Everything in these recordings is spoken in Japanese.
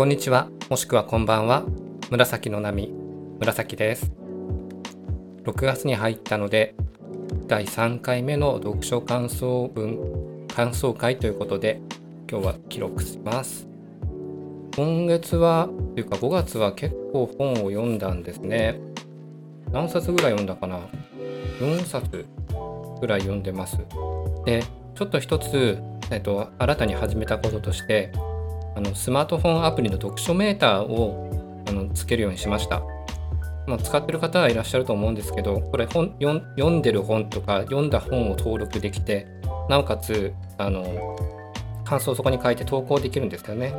こんにちは、もしくはこんばんは。紫の波、紫です。6月に入ったので、第3回目の読書感想文、感想会ということで、今日は記録します。今月は、というか5月は結構本を読んだんですね。何冊ぐらい読んだかな ?4 冊ぐらい読んでます。で、ちょっと一つ、えっと、新たに始めたこととして、あのスマートフォンアプリの読書メーターをあのつけるようにしました。まあ、使ってる方はいらっしゃると思うんですけど、これ本読んでる本とか読んだ本を登録できて、なおかつあの感想をそこに書いて投稿できるんですよね。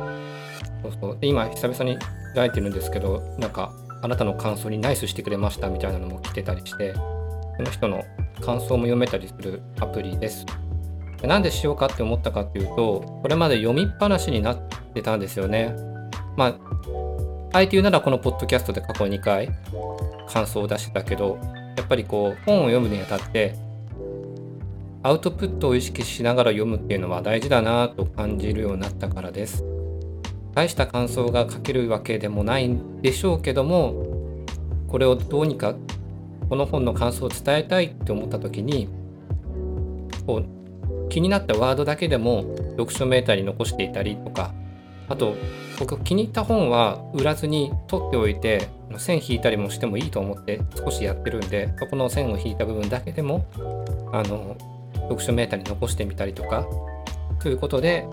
そうそうで今久々に開いてるんですけど、なんかあなたの感想にナイスしてくれましたみたいなのも来てたりして、その人の感想も読めたりするアプリです。なんでしようかって思ったかっていうと、これまで読みっぱなしになってたんですよね。まあ、あえて言うならこのポッドキャストで過去2回感想を出してたけど、やっぱりこう、本を読むにあたって、アウトプットを意識しながら読むっていうのは大事だなと感じるようになったからです。大した感想が書けるわけでもないんでしょうけども、これをどうにかこの本の感想を伝えたいって思った時にこう気になったワードだけでも読書メーターに残していたりとかあと僕気に入った本は売らずに取っておいて線引いたりもしてもいいと思って少しやってるんでそこの線を引いた部分だけでもあの読書メーターに残してみたりとかということで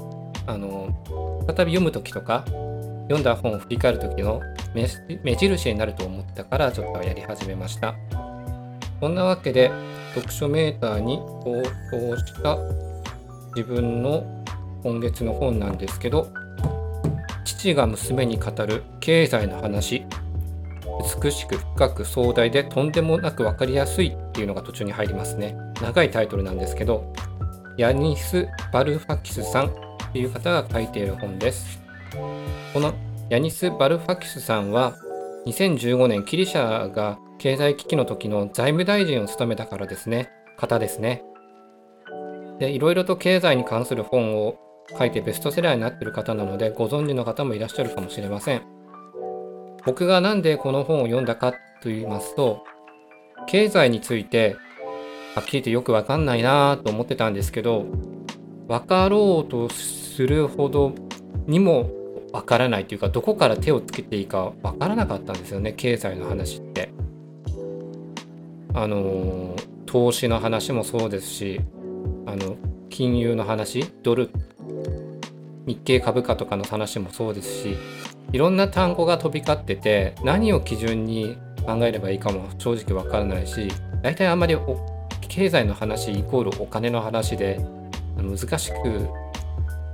あの再び読む時とか読んだ本を振り返る時の目印になると思ったからちょっとやり始めました。そんなわけで読書メーターに投稿した自分の今月の本なんですけど父が娘に語る経済の話美しく深く壮大でとんでもなく分かりやすいっていうのが途中に入りますね。長いタイトルなんですけどヤニス・バルファキスさんっていう方が書いている本です。このヤニス・バルファキスさんは2015年キリシャが経済危機の時の財務大臣を務めたからですね。方ですね。で、いろいろと経済に関する本を書いてベストセラーになってる方なので、ご存知の方もいらっしゃるかもしれません。僕がなんでこの本を読んだかと言いますと、経済について、はっきり言ってよくわかんないなと思ってたんですけど、分かろうとするほどにもわからないというか、どこから手をつけていいかわからなかったんですよね、経済の話って。あの投資の話もそうですし、あの金融の話ドル日経株価とかの話もそうですしいろんな単語が飛び交ってて何を基準に考えればいいかも正直わからないし大体あんまり経済の話イコールお金の話で難しく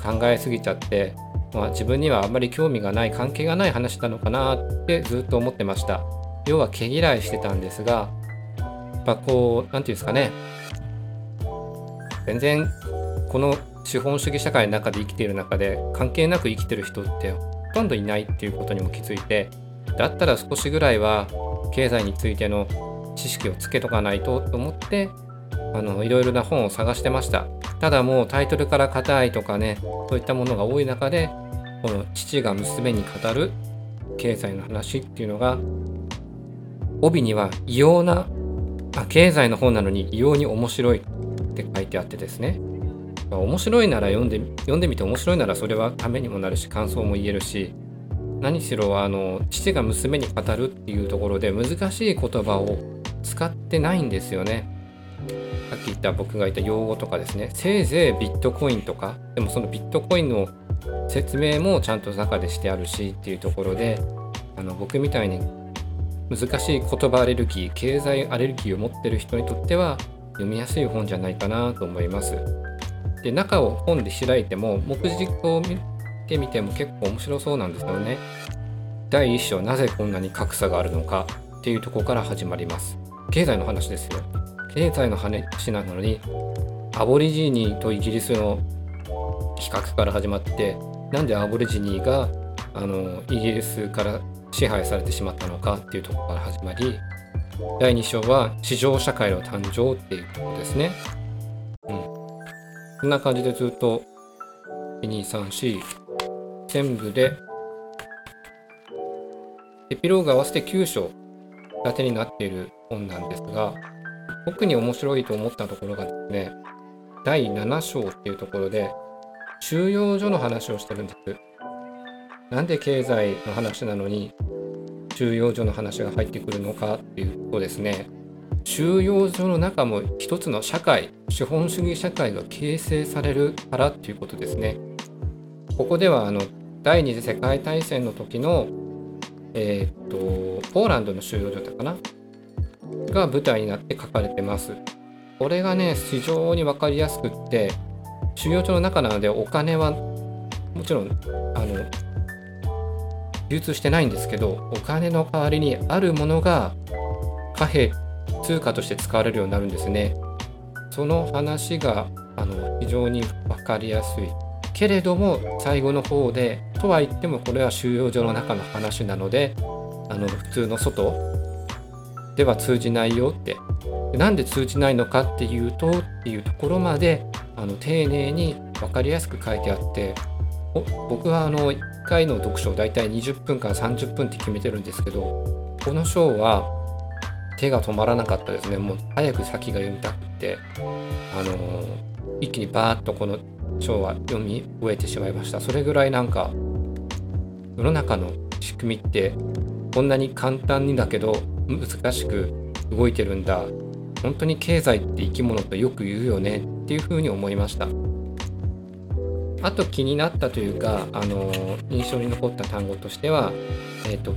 考えすぎちゃって、まあ、自分にはあんまり興味がない関係がない話なのかなってずっと思ってました。要は毛嫌いしてたんですがやっぱこう何て言うんですかね全然この資本主義社会の中で生きている中で関係なく生きてる人ってほとんどいないっていうことにも気づいてだったら少しぐらいは経済についての知識をつけとかないとと思ってあのいろいろな本を探してました。ただもうタイトルから硬いとかねそういったものが多い中でこの父が娘に語る経済の話っていうのが帯には異様なあ経済の本なのに異様に面白いって書いてあってですね、ま、面白いなら読んで読んでみて面白いならそれはためにもなるし感想も言えるし何しろあの父が娘に語るっていうところで難しい言葉を使ってないんですよね。さっき言った僕が言った用語とかですねせいぜいビットコインとかでもそのビットコインの説明もちゃんと中でしてあるしっていうところであの僕みたいに難しい言葉アレルギー経済アレルギーを持ってる人にとっては読みやすい本じゃないかなと思います。で中を本で開いても目次を見てみても結構面白そうなんですよね。第1章なぜこんなに格差があるのかっていうとこから始まります。経済の話ですよ。経済の話なのにアボリジーニとイギリスの比較から始まってなんでアボリジニーがあのイギリスから支配されてしまったのかっていうところから始まり第2章は市場社会の誕生っていうことですね。うん。こんな感じでずっと1、2、3、4全部でエピローグ合わせて9章立てになっている本なんですが特に面白いと思ったところがですね第7章っていうところで収容所の話をしてるんです。なんで経済の話なのに収容所の話が入ってくるのかっていうとですね収容所の中も一つの社会資本主義社会が形成されるからっていうことですね。ここではあの第二次世界大戦の時のえー、っとポーランドの収容所だかな？が舞台になって書かれてます。これがね非常に分かりやすくって収容所の中なのでお金はもちろんあの流通してないんですけどお金の代わりにあるものが貨幣通貨として使われるようになるんですね。その話があの非常に分かりやすい。けれども最後の方でとは言ってもこれは収容所の中の話なのであの普通の外。では通じないよって。なんで通じないのかっていうとっていうところまであの丁寧に分かりやすく書いてあって僕はあの1回の読書をだいたい20分から30分って決めてるんですけどこの章は手が止まらなかったですね。もう早く先が読みたくてあの一気にバーッとこの章は読み終えてしまいました。それぐらいなんか世の中の仕組みってこんなに簡単にだけど難しく動いてるんだ。本当に経済って生き物とよく言うよねっていうふうに思いました。あと気になったというかあの印象に残った単語としてはえっ、ー、と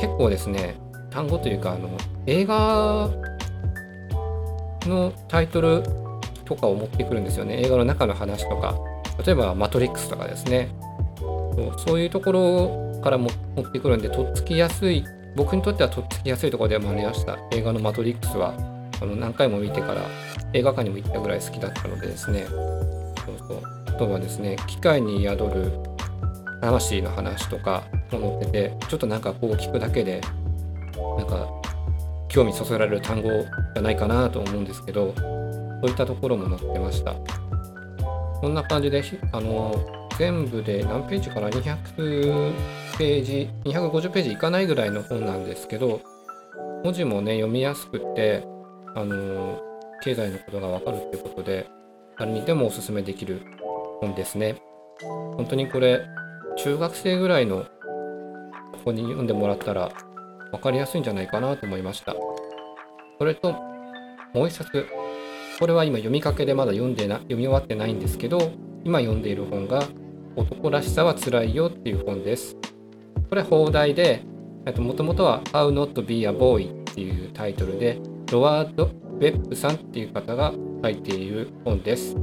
結構ですね単語というかあの映画のタイトルとかを持ってくるんですよね。映画の中の話とか。例えば「マトリックス」とかですね。そういうところからも持ってくるんでとっつきやすい僕にとってはとっつきやすいところではありました映画の「マトリックスは」あの何回も見てから映画館にも行ったぐらい好きだったのでですね。そうそう。あとはですね機械に宿る魂の話とかも載っててちょっとなんかこう聞くだけでなんか興味そそられる単語じゃないかなと思うんですけどそういったところも載ってました。こんな感じであの全部で何ページかな？200ページ250ページいかないぐらいの本なんですけど文字もね読みやすくてあの経済のことがわかるっていうことで誰にでもおすすめできる本ですね。本当にこれ中学生ぐらいのここに読んでもらったら分かりやすいんじゃないかなと思いました。それともう一冊これは今読みかけでまだ読んでな読み終わってないんですけど今読んでいる本が男らしさは辛いよっていう本です。これ放題でもともとは How Not Be a Boy っていうタイトルでロワード・ウェップさんっていう方が書いている本です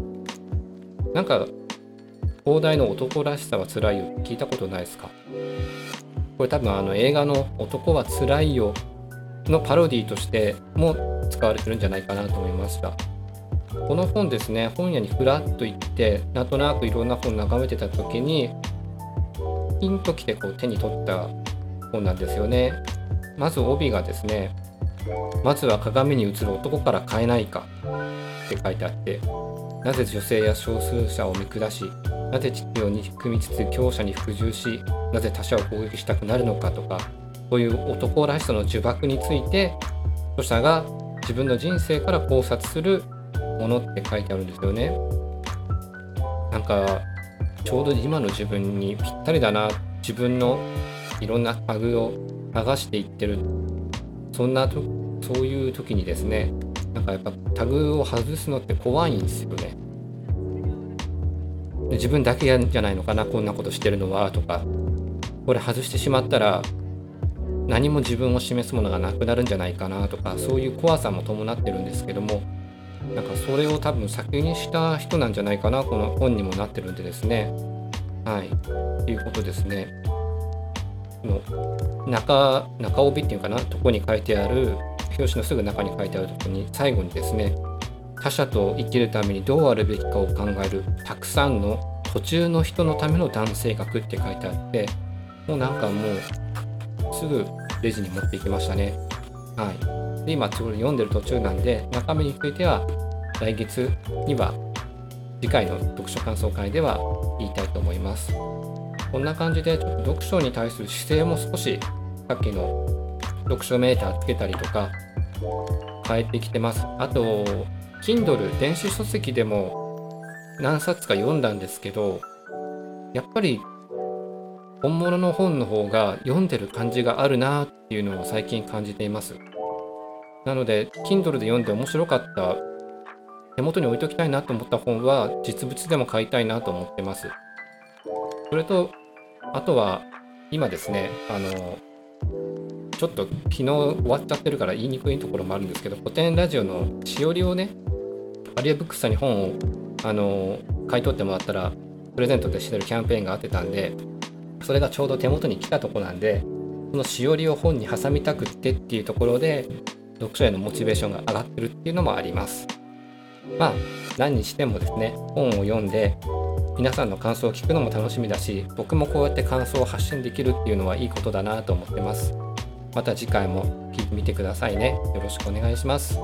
なんか放題の男らしさは辛いよ聞いたことないですか？これ多分あの映画の男は辛いよのパロディとしても使われてるんじゃないかなと思いました。この本ですね、本屋にふらっと行って、なんとなくいろんな本眺めてた時に、ピンときてこう手に取った本なんですよね。まず帯がですね、まずは鏡に映る男から変えないかって書いてあって、なぜ女性や少数者を見下し、なぜ秩序に組みつつ強者に服従しなぜ他者を攻撃したくなるのかとかそういう男らしさの呪縛について著者が自分の人生から考察するものって書いてあるんですよね。なんかちょうど今の自分にぴったりだな自分のいろんなタグを剥がしていってるそんなとそういう時にですねなんかやっぱタグを外すのって怖いんですよね。自分だけじゃないのかなこんなことしてるのはとか。これ外してしまったら何も自分を示すものがなくなるんじゃないかなとかそういう怖さも伴ってるんですけどもなんかそれを多分先にした人なんじゃないかなこの本にもなってるんでですね。はい。ということですね。の中中帯っていうかなとこに書いてある表紙のすぐ中に書いてあるとこに最後にですね他者と生きるためにどうあるべきかを考えるたくさんの途中の人のための男性学って書いてあってもうなんかもうすぐレジに持っていきましたね。はい。で今ちょうど読んでる途中なんで中身については来月には次回の読書感想会では言いたいと思います。こんな感じでちょっと読書に対する姿勢も少しさっきの読書メーターつけたりとか変えてきてます。あと Kindle 電子書籍でも何冊か読んだんですけどやっぱり本物の本の方が読んでる感じがあるなっていうのを最近感じています。なので Kindle で読んで面白かった手元に置いときたいなと思った本は実物でも買いたいなと思ってます。それとあとは今ですねあのちょっと昨日終わっちゃってるから言いにくいところもあるんですけど古典ラジオのしおりをねアリアブックスさんに本をあの買い取ってもらったらプレゼントでしてるキャンペーンがあってたんでそれがちょうど手元に来たとこなんでそのしおりを本に挟みたくってっていうところで読書へのモチベーションが上がってるっていうのもあります。まあ何にしてもですね本を読んで皆さんの感想を聞くのも楽しみだし僕もこうやって感想を発信できるっていうのはいいことだなと思ってます。また次回も聞いてみてくださいね。よろしくお願いします。